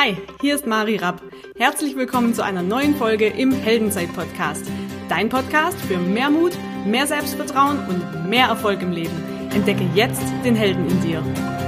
Hi, hier ist Mari Rapp. Herzlich willkommen zu einer neuen Folge im Heldenzeit-Podcast. Dein Podcast für mehr Mut, mehr Selbstvertrauen und mehr Erfolg im Leben. Entdecke jetzt den Helden in dir.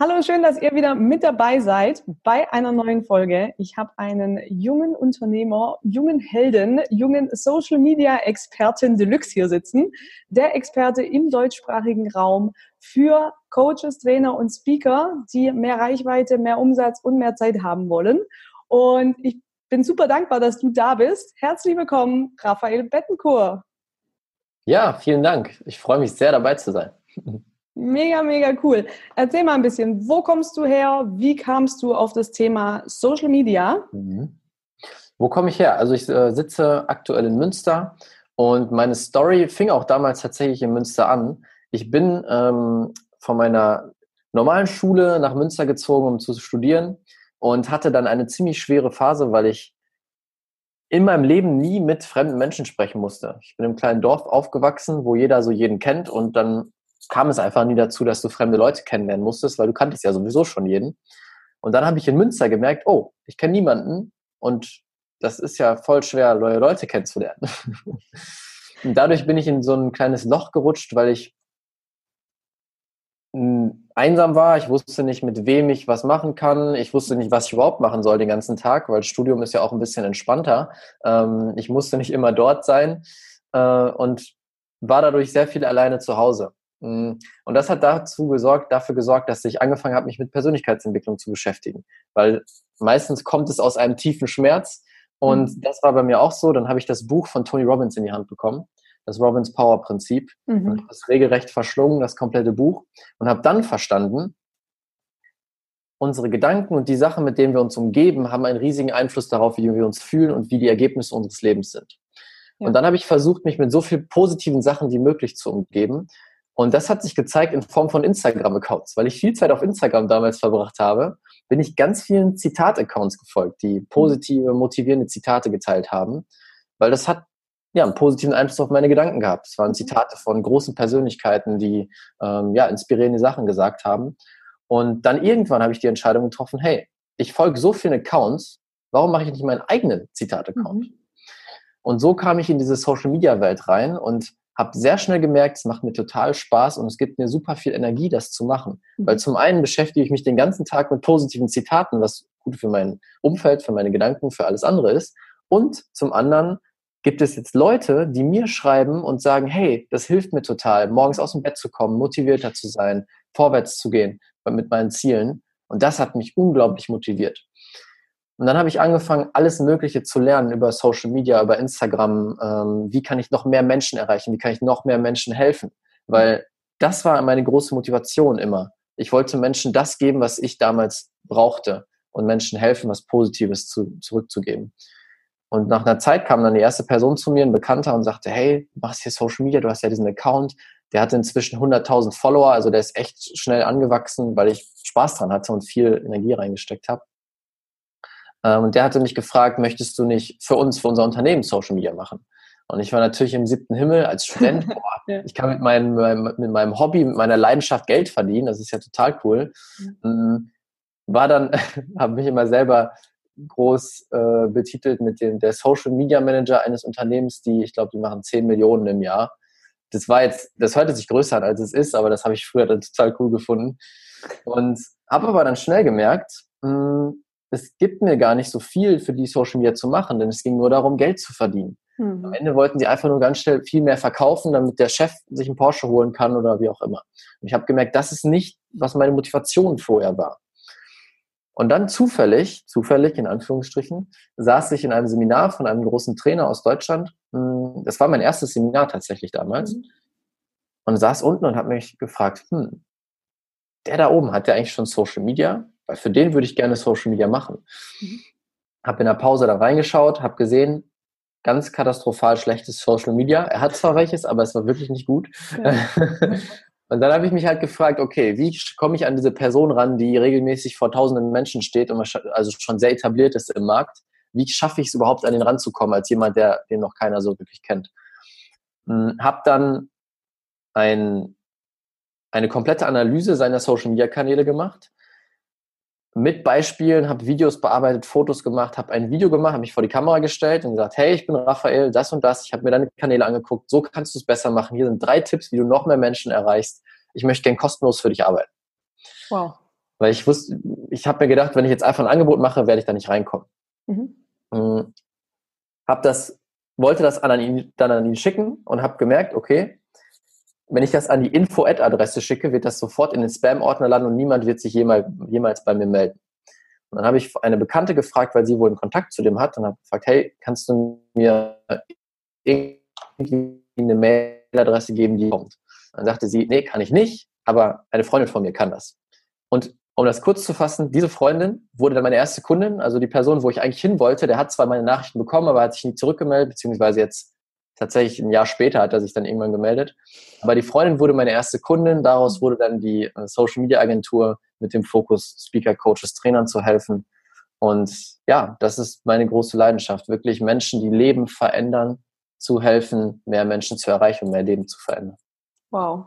Hallo, schön, dass ihr wieder mit dabei seid bei einer neuen Folge. Ich habe einen jungen Unternehmer, jungen Helden, jungen Social Media Experten Deluxe hier sitzen. Der Experte im deutschsprachigen Raum für Coaches, Trainer und Speaker, die mehr Reichweite, mehr Umsatz und mehr Zeit haben wollen. Und ich bin super dankbar, dass du da bist. Herzlich willkommen, Raphael Bettencourt. Ja, vielen Dank. Ich freue mich sehr dabei zu sein. Mega, mega cool. Erzähl mal ein bisschen, wo kommst du her? Wie kamst du auf das Thema Social Media? Mhm. Wo komme ich her? Also ich äh, sitze aktuell in Münster und meine Story fing auch damals tatsächlich in Münster an. Ich bin ähm, von meiner normalen Schule nach Münster gezogen, um zu studieren und hatte dann eine ziemlich schwere Phase, weil ich in meinem Leben nie mit fremden Menschen sprechen musste. Ich bin im kleinen Dorf aufgewachsen, wo jeder so jeden kennt und dann kam es einfach nie dazu, dass du fremde Leute kennenlernen musstest, weil du kanntest ja sowieso schon jeden. Und dann habe ich in Münster gemerkt, oh, ich kenne niemanden und das ist ja voll schwer, neue Leute kennenzulernen. und dadurch bin ich in so ein kleines Loch gerutscht, weil ich einsam war. Ich wusste nicht, mit wem ich was machen kann. Ich wusste nicht, was ich überhaupt machen soll den ganzen Tag, weil Studium ist ja auch ein bisschen entspannter. Ähm, ich musste nicht immer dort sein äh, und war dadurch sehr viel alleine zu Hause. Mm. Und das hat dazu gesorgt, dafür gesorgt, dass ich angefangen habe, mich mit Persönlichkeitsentwicklung zu beschäftigen. Weil meistens kommt es aus einem tiefen Schmerz. Und mhm. das war bei mir auch so. Dann habe ich das Buch von Tony Robbins in die Hand bekommen. Das Robbins Power Prinzip. Mhm. Und das regelrecht verschlungen, das komplette Buch. Und habe dann verstanden, unsere Gedanken und die Sachen, mit denen wir uns umgeben, haben einen riesigen Einfluss darauf, wie wir uns fühlen und wie die Ergebnisse unseres Lebens sind. Ja. Und dann habe ich versucht, mich mit so viel positiven Sachen wie möglich zu umgeben und das hat sich gezeigt in Form von Instagram-Accounts. Weil ich viel Zeit auf Instagram damals verbracht habe, bin ich ganz vielen Zitat-Accounts gefolgt, die positive, motivierende Zitate geteilt haben. Weil das hat ja einen positiven Einfluss auf meine Gedanken gehabt. Es waren Zitate von großen Persönlichkeiten, die ähm, ja inspirierende Sachen gesagt haben. Und dann irgendwann habe ich die Entscheidung getroffen, hey, ich folge so vielen Accounts, warum mache ich nicht meinen eigenen Zitat-Account? Mhm. Und so kam ich in diese Social-Media-Welt rein und habe sehr schnell gemerkt, es macht mir total Spaß und es gibt mir super viel Energie, das zu machen. Mhm. Weil zum einen beschäftige ich mich den ganzen Tag mit positiven Zitaten, was gut für mein Umfeld, für meine Gedanken, für alles andere ist. Und zum anderen gibt es jetzt Leute, die mir schreiben und sagen, hey, das hilft mir total, morgens aus dem Bett zu kommen, motivierter zu sein, vorwärts zu gehen mit meinen Zielen. Und das hat mich unglaublich motiviert. Und dann habe ich angefangen, alles Mögliche zu lernen über Social Media, über Instagram. Ähm, wie kann ich noch mehr Menschen erreichen? Wie kann ich noch mehr Menschen helfen? Weil das war meine große Motivation immer. Ich wollte Menschen das geben, was ich damals brauchte und Menschen helfen, was Positives zu, zurückzugeben. Und nach einer Zeit kam dann die erste Person zu mir, ein Bekannter, und sagte, hey, machst hier Social Media, du hast ja diesen Account. Der hatte inzwischen 100.000 Follower, also der ist echt schnell angewachsen, weil ich Spaß dran hatte und viel Energie reingesteckt habe. Ähm, und der hatte mich gefragt, möchtest du nicht für uns, für unser Unternehmen Social Media machen? Und ich war natürlich im siebten Himmel als Student. Boah, ja. Ich kann mit meinem, mit meinem Hobby, mit meiner Leidenschaft Geld verdienen. Das ist ja total cool. Mhm. War dann, habe mich immer selber groß äh, betitelt mit dem der Social Media Manager eines Unternehmens, die, ich glaube, die machen 10 Millionen im Jahr. Das war jetzt, das hörte sich größer an, als es ist, aber das habe ich früher dann total cool gefunden. Und habe aber dann schnell gemerkt, mh, hm, es gibt mir gar nicht so viel für die Social Media zu machen, denn es ging nur darum, Geld zu verdienen. Mhm. Am Ende wollten sie einfach nur ganz schnell viel mehr verkaufen, damit der Chef sich einen Porsche holen kann oder wie auch immer. Und ich habe gemerkt, das ist nicht, was meine Motivation vorher war. Und dann zufällig, zufällig in Anführungsstrichen, saß ich in einem Seminar von einem großen Trainer aus Deutschland. Hm, das war mein erstes Seminar tatsächlich damals. Mhm. Und saß unten und habe mich gefragt, hm, der da oben hat ja eigentlich schon Social Media weil für den würde ich gerne Social Media machen. Mhm. Habe in der Pause da reingeschaut, habe gesehen, ganz katastrophal schlechtes Social Media. Er hat zwar welches, aber es war wirklich nicht gut. Ja. und dann habe ich mich halt gefragt, okay, wie komme ich an diese Person ran, die regelmäßig vor tausenden Menschen steht und also schon sehr etabliert ist im Markt? Wie schaffe ich es überhaupt, an den ranzukommen, als jemand, der den noch keiner so wirklich kennt? Hm, hab dann ein, eine komplette Analyse seiner Social-Media-Kanäle gemacht, mit Beispielen, habe Videos bearbeitet, Fotos gemacht, habe ein Video gemacht, habe mich vor die Kamera gestellt und gesagt, hey, ich bin Raphael, das und das, ich habe mir deine Kanäle angeguckt, so kannst du es besser machen. Hier sind drei Tipps, wie du noch mehr Menschen erreichst. Ich möchte gern kostenlos für dich arbeiten. Wow. Weil ich wusste, ich habe mir gedacht, wenn ich jetzt einfach ein Angebot mache, werde ich da nicht reinkommen. Mhm. Hm, hab das, wollte das an ihn, dann an ihn schicken und habe gemerkt, okay, wenn ich das an die Info-Ad-Adresse schicke, wird das sofort in den Spam-Ordner landen und niemand wird sich jemals, jemals bei mir melden. Und dann habe ich eine Bekannte gefragt, weil sie wohl einen Kontakt zu dem hat und habe gefragt, hey, kannst du mir irgendwie eine Mailadresse geben, die kommt? Dann sagte sie, nee, kann ich nicht, aber eine Freundin von mir kann das. Und um das kurz zu fassen, diese Freundin wurde dann meine erste Kundin, also die Person, wo ich eigentlich hin wollte, der hat zwar meine Nachrichten bekommen, aber hat sich nie zurückgemeldet, beziehungsweise jetzt tatsächlich ein Jahr später hat er sich dann irgendwann gemeldet. Aber die Freundin wurde meine erste Kundin, daraus wurde dann die äh, Social Media Agentur mit dem Fokus, Speaker, Coaches, Trainern zu helfen. Und ja, das ist meine große Leidenschaft, wirklich Menschen, die Leben verändern, zu helfen, mehr Menschen zu erreichen und mehr Leben zu verändern. Wow.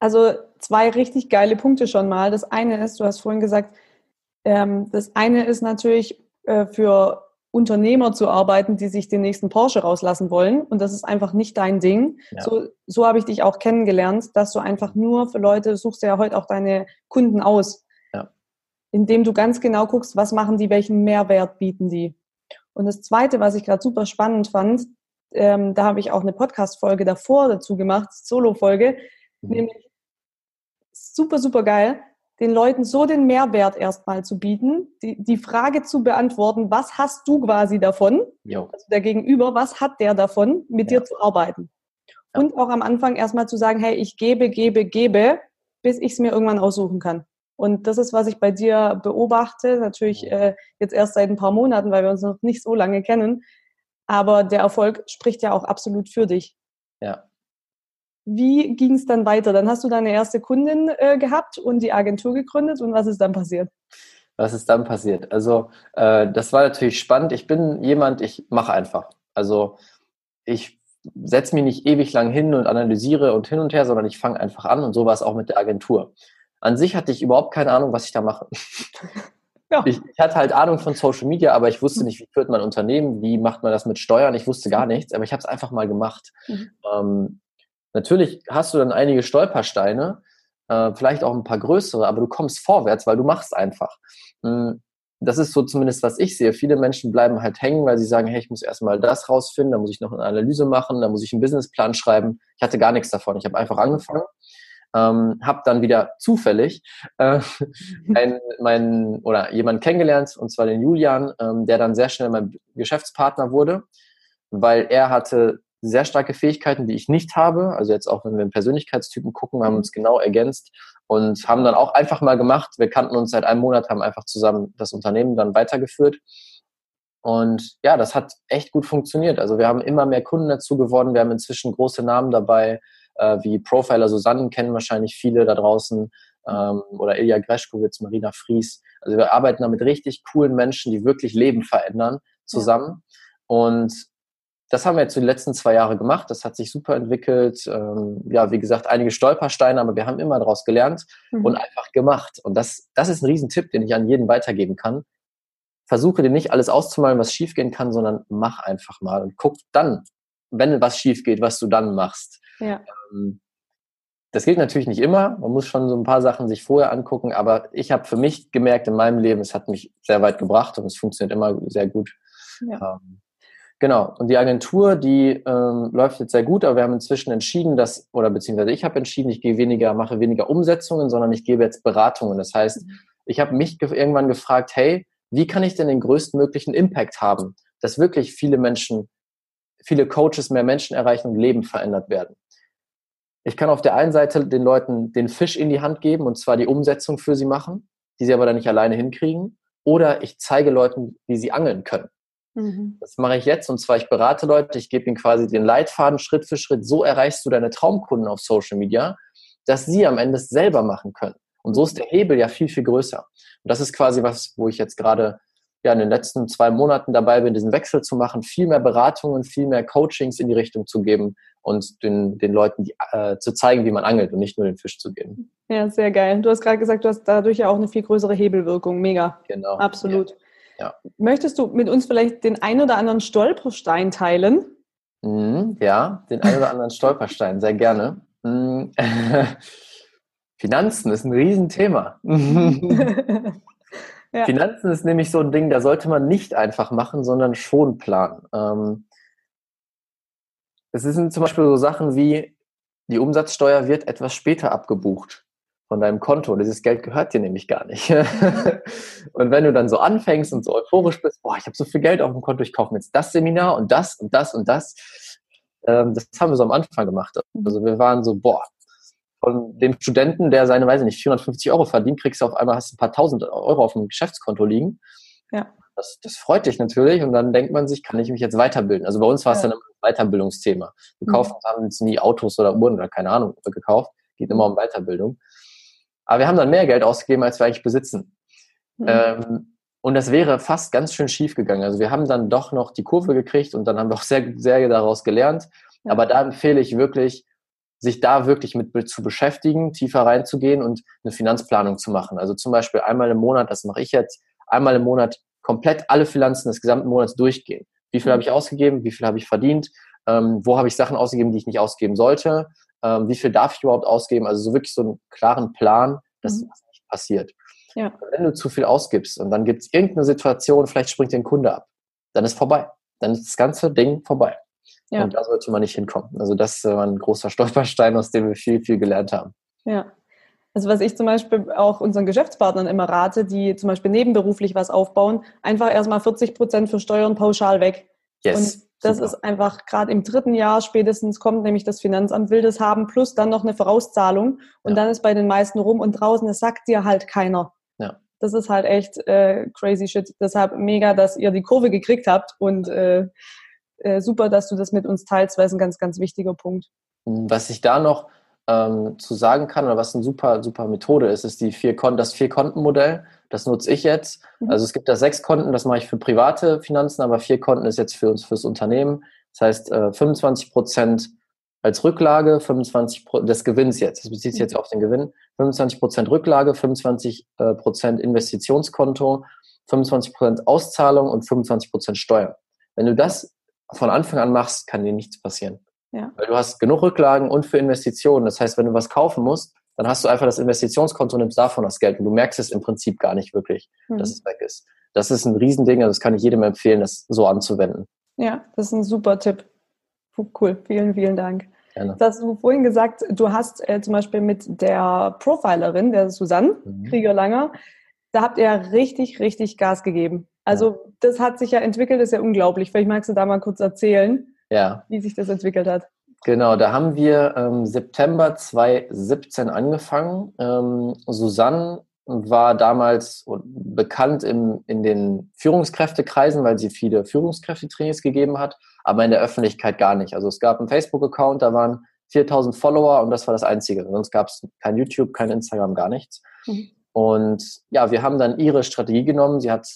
Also zwei richtig geile Punkte schon mal. Das eine ist, du hast vorhin gesagt, ähm, das eine ist natürlich äh, für Unternehmer zu arbeiten, die sich den nächsten Porsche rauslassen wollen. Und das ist einfach nicht dein Ding. Ja. So, so habe ich dich auch kennengelernt, dass du einfach nur für Leute suchst ja heute auch deine Kunden aus. Ja. Indem du ganz genau guckst, was machen die, welchen Mehrwert bieten die. Und das Zweite, was ich gerade super spannend fand, ähm, da habe ich auch eine Podcast-Folge davor dazu gemacht, Solo-Folge, mhm. nämlich super, super geil den Leuten so den Mehrwert erstmal zu bieten, die, die Frage zu beantworten, was hast du quasi davon, jo. also der Gegenüber, was hat der davon, mit ja. dir zu arbeiten? Ja. Und auch am Anfang erstmal zu sagen, hey, ich gebe, gebe, gebe, bis ich es mir irgendwann aussuchen kann. Und das ist, was ich bei dir beobachte, natürlich äh, jetzt erst seit ein paar Monaten, weil wir uns noch nicht so lange kennen. Aber der Erfolg spricht ja auch absolut für dich. Ja, wie ging es dann weiter? Dann hast du deine erste Kundin äh, gehabt und die Agentur gegründet und was ist dann passiert? Was ist dann passiert? Also äh, das war natürlich spannend. Ich bin jemand, ich mache einfach. Also ich setze mich nicht ewig lang hin und analysiere und hin und her, sondern ich fange einfach an und so war es auch mit der Agentur. An sich hatte ich überhaupt keine Ahnung, was ich da mache. Ja. Ich, ich, hatte halt Ahnung von Social Media, aber ich wusste nicht, wie führt man Unternehmen, wie macht man das mit Steuern. Ich wusste gar nichts, aber ich habe es einfach mal gemacht. Mhm. Ähm, Natürlich hast du dann einige Stolpersteine, äh, vielleicht auch ein paar größere, aber du kommst vorwärts, weil du machst einfach. Hm, das ist so zumindest, was ich sehe. Viele Menschen bleiben halt hängen, weil sie sagen, hey, ich muss erstmal das rausfinden, dann muss ich noch eine Analyse machen, dann muss ich einen Businessplan schreiben. Ich hatte gar nichts davon. Ich habe einfach angefangen, ähm, habe dann wieder zufällig äh, ein, mein, oder jemanden kennengelernt, und zwar den Julian, ähm, der dann sehr schnell mein Geschäftspartner wurde, weil er hatte sehr starke Fähigkeiten, die ich nicht habe. Also jetzt auch, wenn wir in Persönlichkeitstypen gucken, haben uns genau ergänzt und haben dann auch einfach mal gemacht. Wir kannten uns seit einem Monat, haben einfach zusammen das Unternehmen dann weitergeführt. Und ja, das hat echt gut funktioniert. Also wir haben immer mehr Kunden dazu geworden. Wir haben inzwischen große Namen dabei, äh, wie Profiler Susanne kennen wahrscheinlich viele da draußen ähm, oder Ilja Greschkowitz, Marina Fries. Also wir arbeiten da mit richtig coolen Menschen, die wirklich Leben verändern, zusammen. Ja. Und das haben wir jetzt die letzten zwei Jahre gemacht. Das hat sich super entwickelt. Ähm, ja, wie gesagt, einige Stolpersteine, aber wir haben immer daraus gelernt mhm. und einfach gemacht. Und das, das ist ein Riesentipp, den ich an jeden weitergeben kann. Versuche dir nicht alles auszumalen, was schiefgehen kann, sondern mach einfach mal und guck dann, wenn was schief geht, was du dann machst. Ja. Ähm, das gilt natürlich nicht immer. Man muss schon so ein paar Sachen sich vorher angucken, aber ich habe für mich gemerkt in meinem Leben, es hat mich sehr weit gebracht und es funktioniert immer sehr gut. Ja. Ähm, Genau. Und die Agentur, die ähm, läuft jetzt sehr gut, aber wir haben inzwischen entschieden, dass, oder beziehungsweise ich habe entschieden, ich gehe weniger, mache weniger Umsetzungen, sondern ich gebe jetzt Beratungen. Das heißt, mhm. ich habe mich ge irgendwann gefragt, hey, wie kann ich denn den größtmöglichen Impact haben, dass wirklich viele Menschen, viele Coaches mehr Menschen erreichen und Leben verändert werden? Ich kann auf der einen Seite den Leuten den Fisch in die Hand geben und zwar die Umsetzung für sie machen, die sie aber dann nicht alleine hinkriegen. Oder ich zeige Leuten, wie sie angeln können. Mhm. Das mache ich jetzt und zwar, ich berate Leute, ich gebe ihnen quasi den Leitfaden Schritt für Schritt. So erreichst du deine Traumkunden auf Social Media, dass sie am Ende es selber machen können. Und so ist der Hebel ja viel, viel größer. Und das ist quasi was, wo ich jetzt gerade ja in den letzten zwei Monaten dabei bin, diesen Wechsel zu machen, viel mehr Beratungen, viel mehr Coachings in die Richtung zu geben und den, den Leuten die, äh, zu zeigen, wie man angelt und nicht nur den Fisch zu geben. Ja, sehr geil. Du hast gerade gesagt, du hast dadurch ja auch eine viel größere Hebelwirkung. Mega. Genau. Absolut. Ja. Ja. Möchtest du mit uns vielleicht den ein oder anderen Stolperstein teilen? Mhm, ja, den ein oder anderen Stolperstein, sehr gerne. Mhm. Finanzen ist ein Riesenthema. ja. Finanzen ist nämlich so ein Ding, da sollte man nicht einfach machen, sondern schon planen. Ähm, es sind zum Beispiel so Sachen wie, die Umsatzsteuer wird etwas später abgebucht von deinem Konto. Dieses Geld gehört dir nämlich gar nicht. und wenn du dann so anfängst und so euphorisch bist, boah, ich habe so viel Geld auf dem Konto, ich kaufe mir jetzt das Seminar und das und das und das. Ähm, das haben wir so am Anfang gemacht. Also wir waren so, boah, von dem Studenten, der seine, weiß ich nicht, 450 Euro verdient, kriegst du auf einmal hast ein paar tausend Euro auf dem Geschäftskonto liegen. Ja. Das, das freut dich natürlich und dann denkt man sich, kann ich mich jetzt weiterbilden? Also bei uns war es ja. dann immer ein Weiterbildungsthema. Wir mhm. kaufen haben jetzt nie Autos oder Uhren oder keine Ahnung gekauft. Geht immer um Weiterbildung. Aber wir haben dann mehr Geld ausgegeben, als wir eigentlich besitzen. Mhm. Ähm, und das wäre fast ganz schön schief gegangen. Also wir haben dann doch noch die Kurve gekriegt und dann haben wir auch sehr, sehr daraus gelernt. Ja. Aber da empfehle ich wirklich, sich da wirklich mit zu beschäftigen, tiefer reinzugehen und eine Finanzplanung zu machen. Also zum Beispiel einmal im Monat, das mache ich jetzt, einmal im Monat komplett alle Finanzen des gesamten Monats durchgehen. Wie viel mhm. habe ich ausgegeben? Wie viel habe ich verdient? Ähm, wo habe ich Sachen ausgegeben, die ich nicht ausgeben sollte? Ähm, wie viel darf ich überhaupt ausgeben? Also so wirklich so einen klaren Plan, dass mhm. das nicht passiert. Ja. Wenn du zu viel ausgibst und dann gibt es irgendeine Situation, vielleicht springt dir ein Kunde ab, dann ist vorbei. Dann ist das ganze Ding vorbei. Ja. Und da sollte man nicht hinkommen. Also das war ein großer Stolperstein, aus dem wir viel, viel gelernt haben. Ja. Also was ich zum Beispiel auch unseren Geschäftspartnern immer rate, die zum Beispiel nebenberuflich was aufbauen, einfach erstmal 40 Prozent für Steuern pauschal weg. Yes. Und das Super. ist einfach gerade im dritten Jahr spätestens kommt nämlich das Finanzamt will das haben, plus dann noch eine Vorauszahlung. Und ja. dann ist bei den meisten rum und draußen, das sagt dir halt keiner. Ja. Das ist halt echt äh, crazy shit. Deshalb mega, dass ihr die Kurve gekriegt habt und äh, äh, super, dass du das mit uns teilst, weil es ein ganz, ganz wichtiger Punkt. Was ich da noch ähm, zu sagen kann oder was eine super, super Methode ist, ist die vier Kon das Vier-Konten-Modell. Das nutze ich jetzt. Mhm. Also es gibt da sechs Konten, das mache ich für private Finanzen, aber vier Konten ist jetzt für uns fürs Unternehmen. Das heißt, äh, 25 Prozent als Rücklage, 25 des Gewinns jetzt, das bezieht sich jetzt mhm. auf den Gewinn, 25 Prozent Rücklage, 25 äh, Prozent Investitionskonto, 25 Prozent Auszahlung und 25 Prozent Steuern. Wenn du das von Anfang an machst, kann dir nichts passieren. Ja. Weil du hast genug Rücklagen und für Investitionen. Das heißt, wenn du was kaufen musst, dann hast du einfach das Investitionskonto und nimmst davon das Geld und du merkst es im Prinzip gar nicht wirklich, mhm. dass es weg ist. Das ist ein Riesending, also das kann ich jedem empfehlen, das so anzuwenden. Ja, das ist ein super Tipp. Cool, vielen, vielen Dank. Gerne. Das hast du vorhin gesagt, du hast äh, zum Beispiel mit der Profilerin, der Susanne mhm. Krieger-Langer, da habt ihr richtig, richtig Gas gegeben. Also ja. das hat sich ja entwickelt, ist ja unglaublich. Vielleicht magst du da mal kurz erzählen ja. wie sich das entwickelt hat. Genau, da haben wir ähm, September 2017 angefangen. Ähm, Susanne war damals bekannt im, in den Führungskräftekreisen, weil sie viele Führungskräftetrainings gegeben hat, aber in der Öffentlichkeit gar nicht. Also es gab einen Facebook-Account, da waren 4000 Follower und das war das Einzige. Sonst gab es kein YouTube, kein Instagram, gar nichts. Mhm. Und ja, wir haben dann ihre Strategie genommen. Sie hat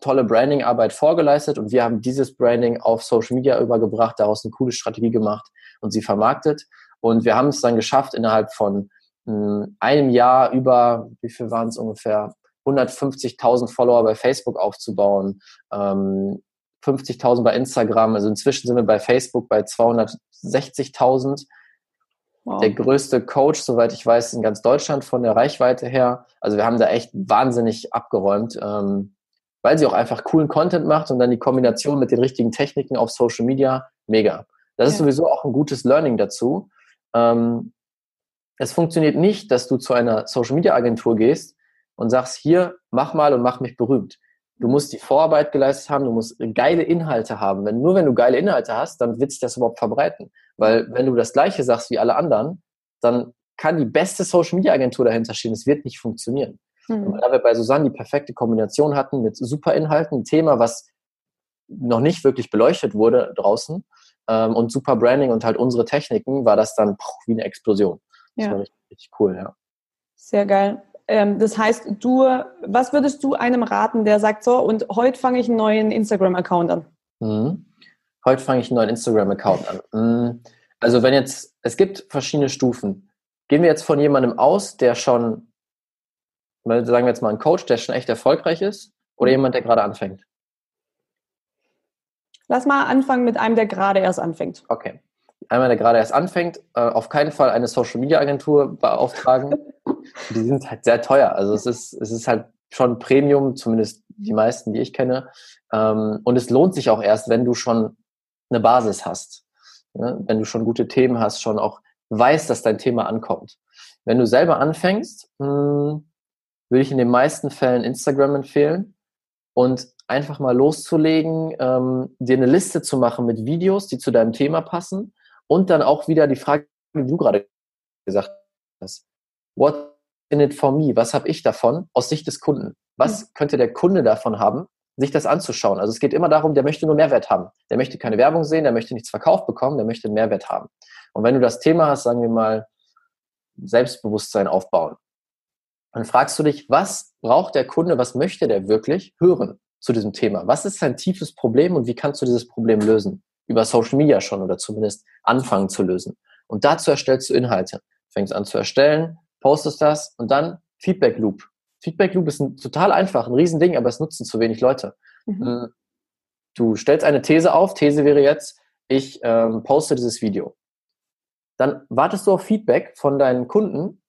tolle Branding-Arbeit vorgeleistet und wir haben dieses Branding auf Social Media übergebracht, daraus eine coole Strategie gemacht und sie vermarktet. Und wir haben es dann geschafft, innerhalb von mh, hm, einem Jahr über, wie viel waren es ungefähr, 150.000 Follower bei Facebook aufzubauen, ähm, 50.000 bei Instagram. Also inzwischen sind wir bei Facebook bei 260.000. Wow. Der größte Coach, soweit ich weiß, in ganz Deutschland von der Reichweite her. Also wir haben da echt wahnsinnig abgeräumt. Ähm, weil sie auch einfach coolen Content macht und dann die Kombination mit den richtigen Techniken auf Social Media, mega. Das ist sowieso auch ein gutes Learning dazu. Ähm, es funktioniert nicht, dass du zu einer Social Media Agentur gehst und sagst, hier, mach mal und mach mich berühmt. Du musst die Vorarbeit geleistet haben, du musst geile Inhalte haben. Wenn, nur wenn du geile Inhalte hast, dann wird sich das überhaupt verbreiten. Weil wenn du das Gleiche sagst wie alle anderen, dann kann die beste Social Media Agentur dahinter stehen. Es wird nicht funktionieren. Mhm. Da wir bei Susanne die perfekte Kombination hatten mit super Inhalten, ein Thema, was noch nicht wirklich beleuchtet wurde draußen ähm, und super Branding und halt unsere Techniken, war das dann poch, wie eine Explosion. Das ja. war richtig, richtig cool, ja. Sehr geil. Ähm, das heißt, du, was würdest du einem raten, der sagt so, und heute fange ich einen neuen Instagram-Account an? Mhm. Heute fange ich einen neuen Instagram-Account an. Mhm. Also wenn jetzt, es gibt verschiedene Stufen. Gehen wir jetzt von jemandem aus, der schon, sagen wir jetzt mal ein Coach, der schon echt erfolgreich ist, oder jemand, der gerade anfängt? Lass mal anfangen mit einem, der gerade erst anfängt. Okay. Einmal, der gerade erst anfängt, äh, auf keinen Fall eine Social Media Agentur beauftragen. die sind halt sehr teuer. Also es ist, es ist halt schon Premium, zumindest die meisten, die ich kenne. Ähm, und es lohnt sich auch erst, wenn du schon eine Basis hast. Ne? Wenn du schon gute Themen hast, schon auch weißt, dass dein Thema ankommt. Wenn du selber anfängst, hm, würde ich in den meisten Fällen Instagram empfehlen und einfach mal loszulegen, ähm, dir eine Liste zu machen mit Videos, die zu deinem Thema passen und dann auch wieder die Frage, die du gerade gesagt hast. What in it for me? Was habe ich davon aus Sicht des Kunden? Was mhm. könnte der Kunde davon haben, sich das anzuschauen? Also es geht immer darum, der möchte nur Mehrwert haben. Der möchte keine Werbung sehen, der möchte nichts verkauft bekommen, der möchte Mehrwert haben. Und wenn du das Thema hast, sagen wir mal, Selbstbewusstsein aufbauen, dann fragst du dich, was braucht der Kunde, was möchte der wirklich hören zu diesem Thema? Was ist sein tiefes Problem und wie kannst du dieses Problem lösen? Über Social Media schon oder zumindest anfangen zu lösen. Und dazu erstellst du Inhalte. Fängst an zu erstellen, postest das und dann Feedback Loop. Feedback Loop ist ein, total einfach, ein Riesending, aber es nutzen zu wenig Leute. Mhm. Hm, du stellst eine These auf. These wäre jetzt, ich ähm, poste dieses Video. Dann wartest du auf Feedback von deinen Kunden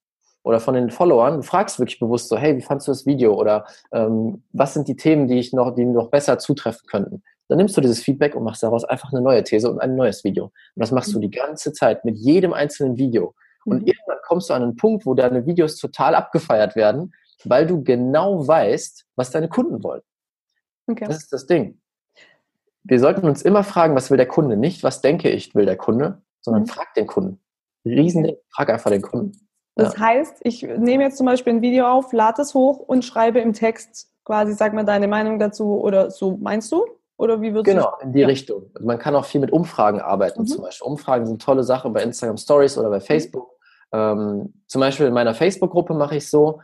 oder von den Followern. Du fragst wirklich bewusst so, hey, wie fandest du das Video? Oder ähm, was sind die Themen, die ich noch, die noch besser zutreffen könnten? Dann nimmst du dieses Feedback und machst daraus einfach eine neue These und ein neues Video. Und das machst du mhm. die ganze Zeit mit jedem einzelnen Video. Und mhm. irgendwann kommst du an einen Punkt, wo deine Videos total abgefeiert werden, weil du genau weißt, was deine Kunden wollen. Okay. Das ist das Ding. Wir sollten uns immer fragen, was will der Kunde? Nicht, was denke ich, will der Kunde, sondern mhm. frag den Kunden. Riesending, frag einfach den Kunden. Das ja. heißt, ich nehme jetzt zum Beispiel ein Video auf, lade es hoch und schreibe im Text quasi, sag mal deine Meinung dazu oder so, meinst du? Oder wie würdest Genau, in die ja. Richtung. Also man kann auch viel mit Umfragen arbeiten, mhm. zum Beispiel. Umfragen sind tolle Sache bei Instagram Stories oder bei mhm. Facebook. Mhm. Ähm, zum Beispiel in meiner Facebook-Gruppe mache ich so,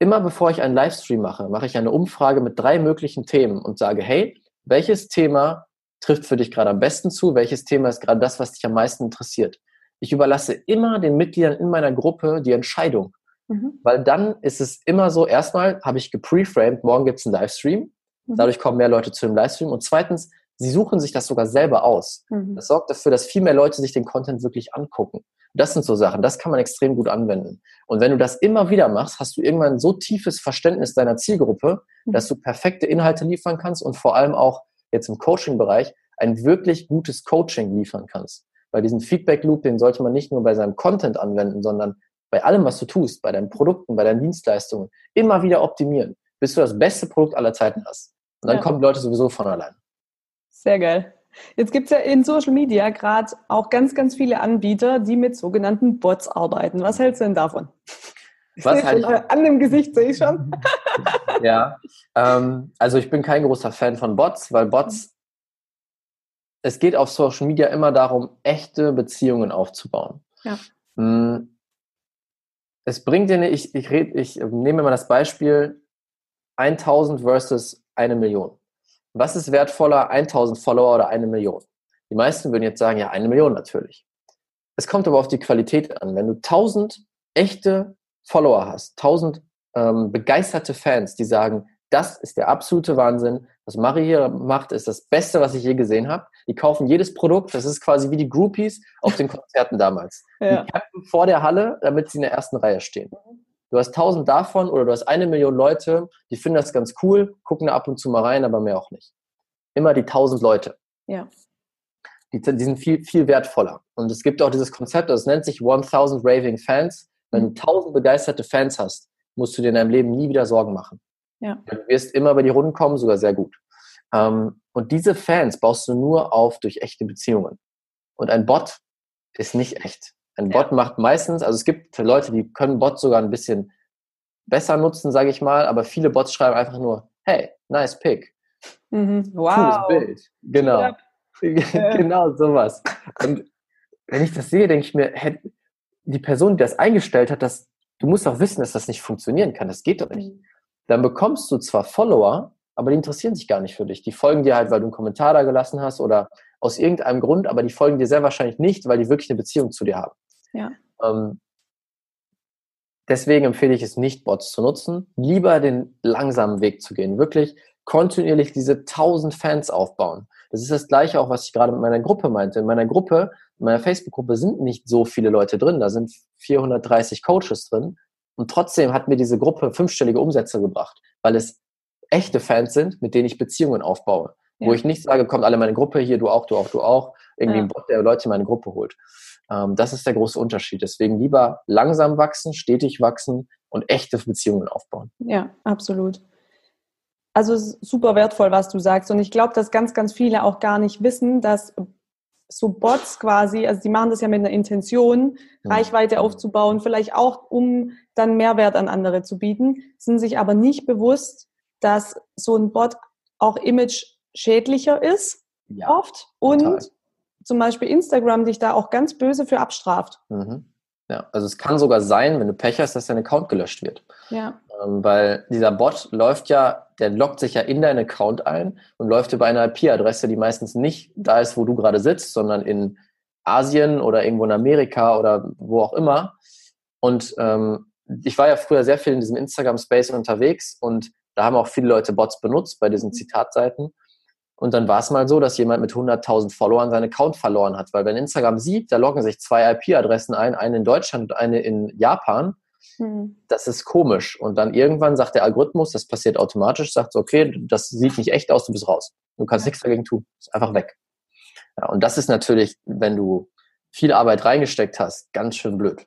immer bevor ich einen Livestream mache, mache ich eine Umfrage mit drei möglichen Themen und sage, hey, welches Thema trifft für dich gerade am besten zu? Welches Thema ist gerade das, was dich am meisten interessiert? Ich überlasse immer den Mitgliedern in meiner Gruppe die Entscheidung. Mhm. Weil dann ist es immer so, erstmal habe ich gepreframed, morgen gibt es einen Livestream. Mhm. Dadurch kommen mehr Leute zu dem Livestream. Und zweitens, sie suchen sich das sogar selber aus. Mhm. Das sorgt dafür, dass viel mehr Leute sich den Content wirklich angucken. Das sind so Sachen, das kann man extrem gut anwenden. Und wenn du das immer wieder machst, hast du irgendwann so tiefes Verständnis deiner Zielgruppe, mhm. dass du perfekte Inhalte liefern kannst und vor allem auch jetzt im Coaching-Bereich ein wirklich gutes Coaching liefern kannst. Weil diesen Feedback Loop, den sollte man nicht nur bei seinem Content anwenden, sondern bei allem, was du tust, bei deinen Produkten, bei deinen Dienstleistungen, immer wieder optimieren, bis du das beste Produkt aller Zeiten hast. Und dann ja. kommen Leute sowieso von allein. Sehr geil. Jetzt gibt es ja in Social Media gerade auch ganz, ganz viele Anbieter, die mit sogenannten Bots arbeiten. Was hältst du denn davon? Was halt schon, an dem Gesicht sehe ich schon. ja, ähm, also ich bin kein großer Fan von Bots, weil Bots es geht auf Social Media immer darum, echte Beziehungen aufzubauen. Ja. Hm. Es bringt dir nicht, ich, ich, red, ich nehme mal das Beispiel 1000 versus eine Million. Was ist wertvoller, 1000 Follower oder eine Million? Die meisten würden jetzt sagen, ja, eine Million natürlich. Es kommt aber auf die Qualität an. Wenn du 1000 echte Follower hast, 1000 ähm, begeisterte Fans, die sagen, das ist der absolute Wahnsinn. Was Marie hier macht, ist das Beste, was ich je gesehen habe. Die kaufen jedes Produkt. Das ist quasi wie die Groupies auf den Konzerten damals. Ja. Die campen vor der Halle, damit sie in der ersten Reihe stehen. Du hast tausend davon oder du hast eine Million Leute, die finden das ganz cool, gucken da ab und zu mal rein, aber mehr auch nicht. Immer die tausend Leute. Ja. Die, die sind viel, viel wertvoller. Und es gibt auch dieses Konzept, das nennt sich 1000 Raving Fans. Wenn du tausend begeisterte Fans hast, musst du dir in deinem Leben nie wieder Sorgen machen. Ja. Du wirst immer über die Runden kommen, sogar sehr gut. Ähm, und diese Fans baust du nur auf durch echte Beziehungen. Und ein Bot ist nicht echt. Ein Bot ja. macht meistens, also es gibt Leute, die können Bots sogar ein bisschen besser nutzen, sage ich mal, aber viele Bots schreiben einfach nur, hey, nice pick. Mhm. Wow. Cooles Bild. Genau. Ja. genau sowas. Und wenn ich das sehe, denke ich mir, hey, die Person, die das eingestellt hat, das du musst auch wissen, dass das nicht funktionieren kann. Das geht doch nicht. Mhm. Dann bekommst du zwar Follower, aber die interessieren sich gar nicht für dich. Die folgen dir halt, weil du einen Kommentar da gelassen hast oder aus irgendeinem Grund, aber die folgen dir sehr wahrscheinlich nicht, weil die wirklich eine Beziehung zu dir haben. Ja. Ähm, deswegen empfehle ich es nicht, Bots zu nutzen. Lieber den langsamen Weg zu gehen. Wirklich kontinuierlich diese 1000 Fans aufbauen. Das ist das Gleiche auch, was ich gerade mit meiner Gruppe meinte. In meiner Gruppe, in meiner Facebook-Gruppe sind nicht so viele Leute drin. Da sind 430 Coaches drin. Und trotzdem hat mir diese Gruppe fünfstellige Umsätze gebracht, weil es echte Fans sind, mit denen ich Beziehungen aufbaue. Ja. Wo ich nicht sage, kommt alle in meine Gruppe, hier, du auch, du auch, du auch. Irgendwie ja. ein Bot, der Leute in meine Gruppe holt. Ähm, das ist der große Unterschied. Deswegen lieber langsam wachsen, stetig wachsen und echte Beziehungen aufbauen. Ja, absolut. Also super wertvoll, was du sagst. Und ich glaube, dass ganz, ganz viele auch gar nicht wissen, dass so Bots quasi, also die machen das ja mit einer Intention, ja. Reichweite aufzubauen, vielleicht auch, um dann Mehrwert an andere zu bieten, sind sich aber nicht bewusst, dass so ein Bot auch image schädlicher ist, ja, oft, und total. zum Beispiel Instagram dich da auch ganz böse für abstraft. Mhm. Ja, also es kann sogar sein, wenn du Pech hast, dass dein Account gelöscht wird. Ja. Ähm, weil dieser Bot läuft ja, der loggt sich ja in deinen Account ein und läuft über eine IP-Adresse, die meistens nicht da ist, wo du gerade sitzt, sondern in Asien oder irgendwo in Amerika oder wo auch immer. Und ähm, ich war ja früher sehr viel in diesem Instagram-Space unterwegs und da haben auch viele Leute Bots benutzt bei diesen Zitatseiten. Und dann war es mal so, dass jemand mit 100.000 Followern seinen Account verloren hat, weil wenn Instagram sieht, da loggen sich zwei IP-Adressen ein, eine in Deutschland und eine in Japan. Hm. Das ist komisch. Und dann irgendwann sagt der Algorithmus, das passiert automatisch, sagt so, okay, das sieht nicht echt aus, du bist raus. Du kannst ja. nichts dagegen tun. Ist einfach weg. Ja, und das ist natürlich, wenn du viel Arbeit reingesteckt hast, ganz schön blöd.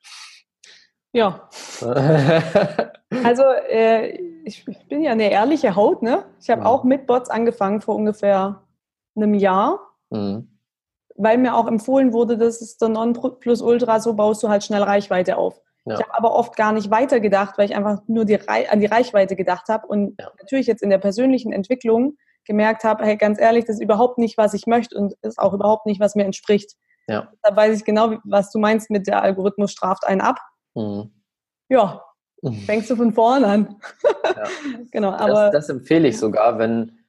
Ja. also äh, ich bin ja eine ehrliche Haut, ne? Ich habe mhm. auch mit Bots angefangen vor ungefähr einem Jahr, mhm. weil mir auch empfohlen wurde, das ist der Non-Plus-Ultra, so baust du halt schnell Reichweite auf. Ja. Ich habe aber oft gar nicht weitergedacht, weil ich einfach nur die an die Reichweite gedacht habe und ja. natürlich jetzt in der persönlichen Entwicklung gemerkt habe, hey, ganz ehrlich, das ist überhaupt nicht, was ich möchte und ist auch überhaupt nicht, was mir entspricht. Ja. Da weiß ich genau, was du meinst mit der Algorithmus straft einen ab. Mhm. Ja, Fängst du von vorne an. Ja. genau, aber. Das, das, empfehle ich sogar, wenn,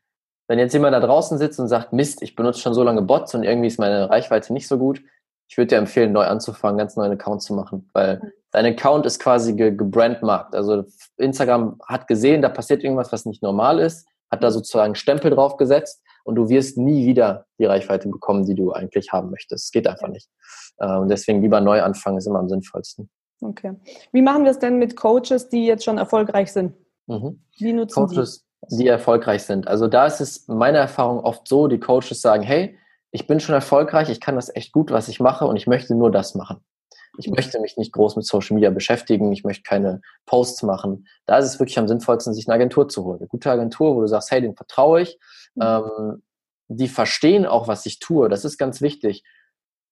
wenn jetzt jemand da draußen sitzt und sagt, Mist, ich benutze schon so lange Bots und irgendwie ist meine Reichweite nicht so gut. Ich würde dir empfehlen, neu anzufangen, ganz neuen Account zu machen, weil mhm. dein Account ist quasi ge gebrandmarkt. Also Instagram hat gesehen, da passiert irgendwas, was nicht normal ist, hat da sozusagen Stempel drauf gesetzt und du wirst nie wieder die Reichweite bekommen, die du eigentlich haben möchtest. Es geht einfach nicht. Und deswegen lieber neu anfangen ist immer am sinnvollsten. Okay. Wie machen wir es denn mit Coaches, die jetzt schon erfolgreich sind? Mhm. Wie nutzen Coaches, die? die erfolgreich sind. Also da ist es meiner Erfahrung oft so, die Coaches sagen, hey, ich bin schon erfolgreich, ich kann das echt gut, was ich mache und ich möchte nur das machen. Ich mhm. möchte mich nicht groß mit Social Media beschäftigen, ich möchte keine Posts machen. Da ist es wirklich am sinnvollsten, sich eine Agentur zu holen. Eine gute Agentur, wo du sagst, hey, den vertraue ich. Mhm. Ähm, die verstehen auch, was ich tue. Das ist ganz wichtig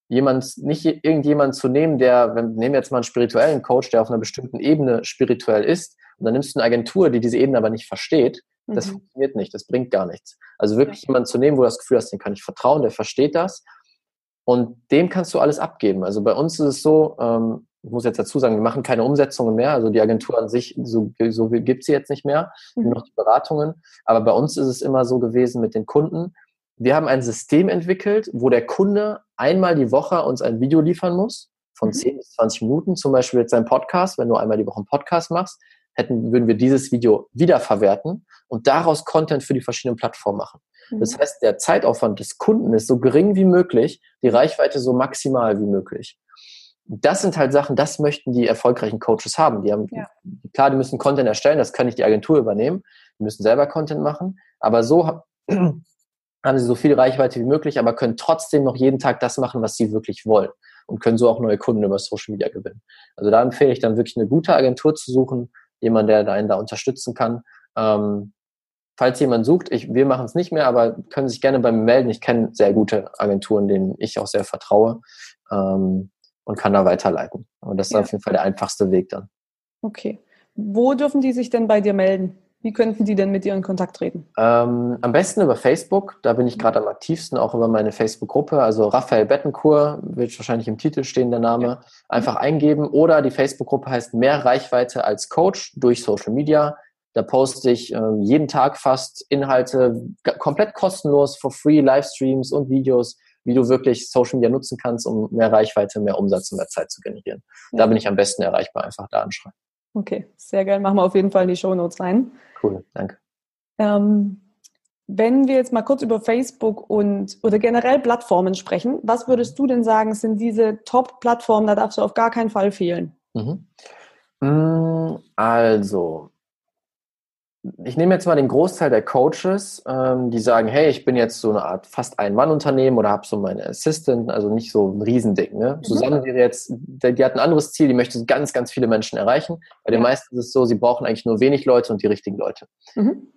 jemand, nicht irgendjemand zu nehmen, der, wenn, nehmen wir jetzt mal einen spirituellen Coach, der auf einer bestimmten Ebene spirituell ist, und dann nimmst du eine Agentur, die diese Ebene aber nicht versteht, das mhm. funktioniert nicht, das bringt gar nichts. Also wirklich ja. jemanden zu nehmen, wo du das Gefühl hast, dem kann ich vertrauen, der versteht das und dem kannst du alles abgeben. Also bei uns ist es so, ähm, ich muss jetzt dazu sagen, wir machen keine Umsetzungen mehr, also die Agentur an sich, so, so gibt sie jetzt nicht mehr, mhm. nur noch die Beratungen, aber bei uns ist es immer so gewesen mit den Kunden, wir haben ein System entwickelt, wo der Kunde einmal die Woche uns ein Video liefern muss, von mhm. 10 bis 20 Minuten, zum Beispiel jetzt ein Podcast, wenn du einmal die Woche einen Podcast machst, hätten, würden wir dieses Video wiederverwerten und daraus Content für die verschiedenen Plattformen machen. Mhm. Das heißt, der Zeitaufwand des Kunden ist so gering wie möglich, die Reichweite so maximal wie möglich. Das sind halt Sachen, das möchten die erfolgreichen Coaches haben. Die haben, ja. klar, die müssen Content erstellen, das kann nicht die Agentur übernehmen. Die müssen selber Content machen. Aber so haben sie so viel Reichweite wie möglich, aber können trotzdem noch jeden Tag das machen, was sie wirklich wollen und können so auch neue Kunden über Social Media gewinnen. Also da empfehle ich dann wirklich eine gute Agentur zu suchen, jemand, der einen da unterstützen kann. Ähm, falls jemand sucht, ich, wir machen es nicht mehr, aber können sich gerne bei mir melden. Ich kenne sehr gute Agenturen, denen ich auch sehr vertraue ähm, und kann da weiterleiten. Und das ist ja. auf jeden Fall der einfachste Weg dann. Okay. Wo dürfen die sich denn bei dir melden? Wie könnten die denn mit dir in Kontakt treten? Ähm, am besten über Facebook. Da bin ich gerade am aktivsten, auch über meine Facebook-Gruppe. Also Raphael Bettencourt wird wahrscheinlich im Titel stehen, der Name. Ja. Einfach eingeben. Oder die Facebook-Gruppe heißt Mehr Reichweite als Coach durch Social Media. Da poste ich äh, jeden Tag fast Inhalte komplett kostenlos, for free, Livestreams und Videos, wie du wirklich Social Media nutzen kannst, um mehr Reichweite, mehr Umsatz und mehr Zeit zu generieren. Ja. Da bin ich am besten erreichbar. Einfach da anschreiben. Okay, sehr geil. Machen wir auf jeden Fall in die Show Notes rein. Cool, danke. Ähm, wenn wir jetzt mal kurz über Facebook und oder generell Plattformen sprechen, was würdest du denn sagen, sind diese Top-Plattformen, da darfst du auf gar keinen Fall fehlen? Mhm. Mm, also, ich nehme jetzt mal den Großteil der Coaches, ähm, die sagen, hey, ich bin jetzt so eine Art fast Ein-Mann-Unternehmen oder habe so meine Assistant, also nicht so ein Riesending. Ne? Mhm. Susanne wäre jetzt, die, hat ein anderes Ziel, die möchte ganz, ganz viele Menschen erreichen. Bei den ja. meisten ist es so, sie brauchen eigentlich nur wenig Leute und die richtigen Leute. Mhm.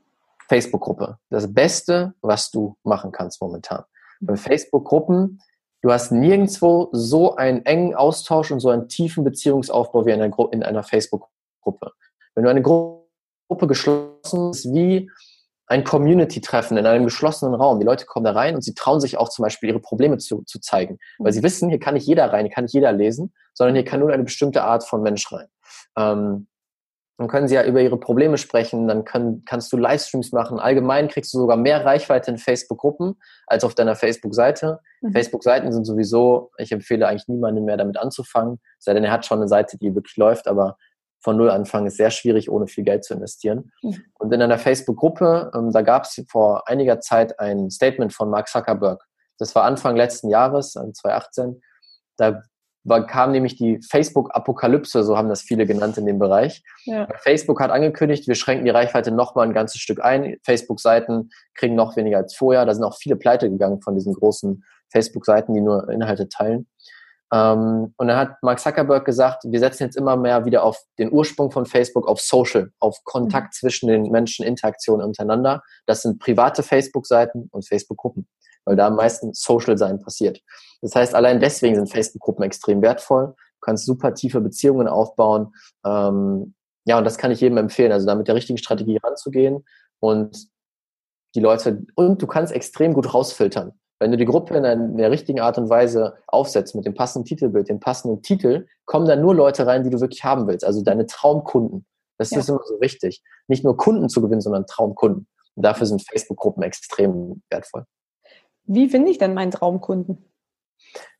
Facebook-Gruppe, das Beste, was du machen kannst momentan. Mhm. Bei Facebook-Gruppen, du hast nirgendwo so einen engen Austausch und so einen tiefen Beziehungsaufbau wie in einer, in einer Facebook-Gruppe. Wenn du eine Gruppe Gruppe geschlossen ist wie ein Community-Treffen in einem geschlossenen Raum. Die Leute kommen da rein und sie trauen sich auch zum Beispiel ihre Probleme zu, zu zeigen. Weil sie wissen, hier kann nicht jeder rein, hier kann nicht jeder lesen, sondern hier kann nur eine bestimmte Art von Mensch rein. Ähm, dann können sie ja über ihre Probleme sprechen, dann kann, kannst du Livestreams machen. Allgemein kriegst du sogar mehr Reichweite in Facebook-Gruppen als auf deiner Facebook-Seite. Mhm. Facebook-Seiten sind sowieso, ich empfehle eigentlich niemandem mehr damit anzufangen, sei denn er hat schon eine Seite, die wirklich läuft, aber von Null anfangen ist sehr schwierig, ohne viel Geld zu investieren. Mhm. Und in einer Facebook-Gruppe, ähm, da gab es vor einiger Zeit ein Statement von Mark Zuckerberg. Das war Anfang letzten Jahres, 2018. Da war, kam nämlich die Facebook-Apokalypse, so haben das viele genannt in dem Bereich. Ja. Facebook hat angekündigt, wir schränken die Reichweite nochmal ein ganzes Stück ein. Facebook-Seiten kriegen noch weniger als vorher. Da sind auch viele pleite gegangen von diesen großen Facebook-Seiten, die nur Inhalte teilen. Ähm, und dann hat Mark Zuckerberg gesagt, wir setzen jetzt immer mehr wieder auf den Ursprung von Facebook, auf Social, auf Kontakt mhm. zwischen den Menschen, Interaktionen untereinander. Das sind private Facebook-Seiten und Facebook-Gruppen, weil da am meisten Social-Sein passiert. Das heißt, allein deswegen sind Facebook-Gruppen extrem wertvoll. Du kannst super tiefe Beziehungen aufbauen. Ähm, ja, und das kann ich jedem empfehlen, also da mit der richtigen Strategie ranzugehen und die Leute, und du kannst extrem gut rausfiltern. Wenn du die Gruppe in, einer, in der richtigen Art und Weise aufsetzt, mit dem passenden Titelbild, dem passenden Titel, kommen dann nur Leute rein, die du wirklich haben willst, also deine Traumkunden. Das ja. ist immer so wichtig. Nicht nur Kunden zu gewinnen, sondern Traumkunden. Und dafür sind Facebook-Gruppen extrem wertvoll. Wie finde ich denn meinen Traumkunden?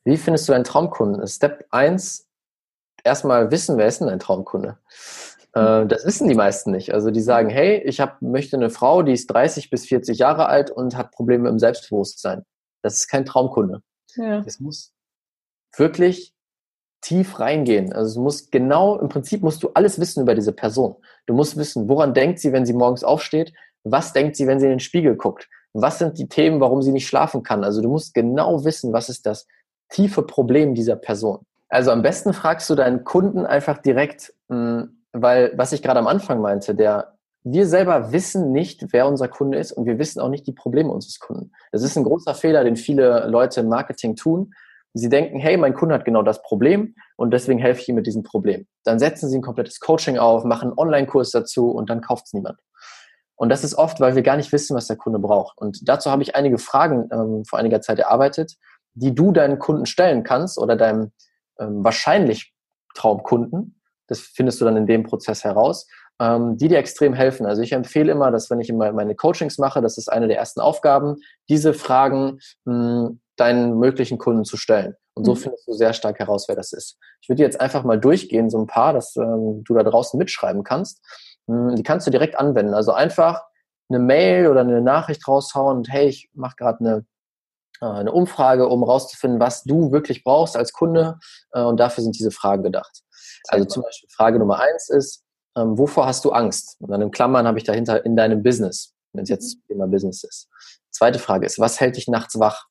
Wie findest du deinen Traumkunden? Step 1, erstmal wissen, wer ist denn dein Traumkunde? Äh, das wissen die meisten nicht. Also die sagen, hey, ich hab, möchte eine Frau, die ist 30 bis 40 Jahre alt und hat Probleme im Selbstbewusstsein. Das ist kein Traumkunde. Ja. Es muss wirklich tief reingehen. Also es muss genau, im Prinzip musst du alles wissen über diese Person. Du musst wissen, woran denkt sie, wenn sie morgens aufsteht? Was denkt sie, wenn sie in den Spiegel guckt? Was sind die Themen, warum sie nicht schlafen kann? Also du musst genau wissen, was ist das tiefe Problem dieser Person. Also am besten fragst du deinen Kunden einfach direkt, hm, weil was ich gerade am Anfang meinte, der wir selber wissen nicht, wer unser Kunde ist und wir wissen auch nicht die Probleme unseres Kunden. Das ist ein großer Fehler, den viele Leute im Marketing tun. Sie denken, hey, mein Kunde hat genau das Problem und deswegen helfe ich ihm mit diesem Problem. Dann setzen sie ein komplettes Coaching auf, machen einen Online-Kurs dazu und dann kauft es niemand. Und das ist oft, weil wir gar nicht wissen, was der Kunde braucht. Und dazu habe ich einige Fragen ähm, vor einiger Zeit erarbeitet, die du deinen Kunden stellen kannst oder deinem ähm, wahrscheinlich Traumkunden. Das findest du dann in dem Prozess heraus die dir extrem helfen. Also ich empfehle immer, dass wenn ich immer meine Coachings mache, das ist eine der ersten Aufgaben, diese Fragen mh, hm, deinen möglichen Kunden zu stellen. Und so mhm. findest du sehr stark heraus, wer das ist. Ich würde jetzt einfach mal durchgehen, so ein paar, dass ähm, du da draußen mitschreiben kannst. Mh, hm, die kannst du direkt anwenden. Also einfach eine Mail oder eine Nachricht raushauen und hey, ich mache gerade eine äh, eine Umfrage, um rauszufinden, was du wirklich brauchst als Kunde. Äh, und dafür sind diese Fragen gedacht. Also zum Beispiel Frage Nummer eins ist, ähm, wovor hast du Angst? Und dann in Klammern habe ich dahinter in deinem Business, wenn es jetzt mhm. Thema Business ist. Zweite Frage ist, was hält dich nachts wach?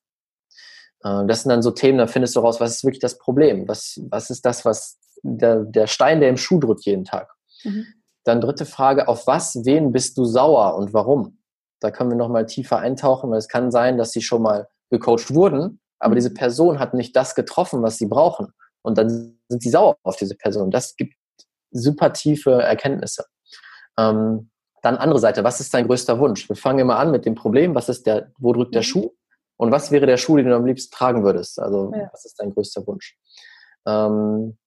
Äh, das sind dann so Themen, da findest du raus, was ist wirklich das Problem? Was, was ist das, was der, der Stein, der im Schuh drückt jeden Tag? Mhm. Dann dritte Frage, auf was, wen bist du sauer und warum? Da können wir nochmal tiefer eintauchen, weil es kann sein, dass sie schon mal gecoacht wurden, aber mhm. diese Person hat nicht das getroffen, was sie brauchen. Und dann sind sie sauer auf diese Person. Das gibt super tiefe Erkenntnisse. Ähm, Dann andere Seite, was ist dein größter Wunsch? Wir fangen immer an mit dem Problem, was ist der, wo drückt der mhm. Schuh? Und was wäre der Schuh, den du am liebsten tragen würdest? Also, ja. was ist dein größter Wunsch? Ähm,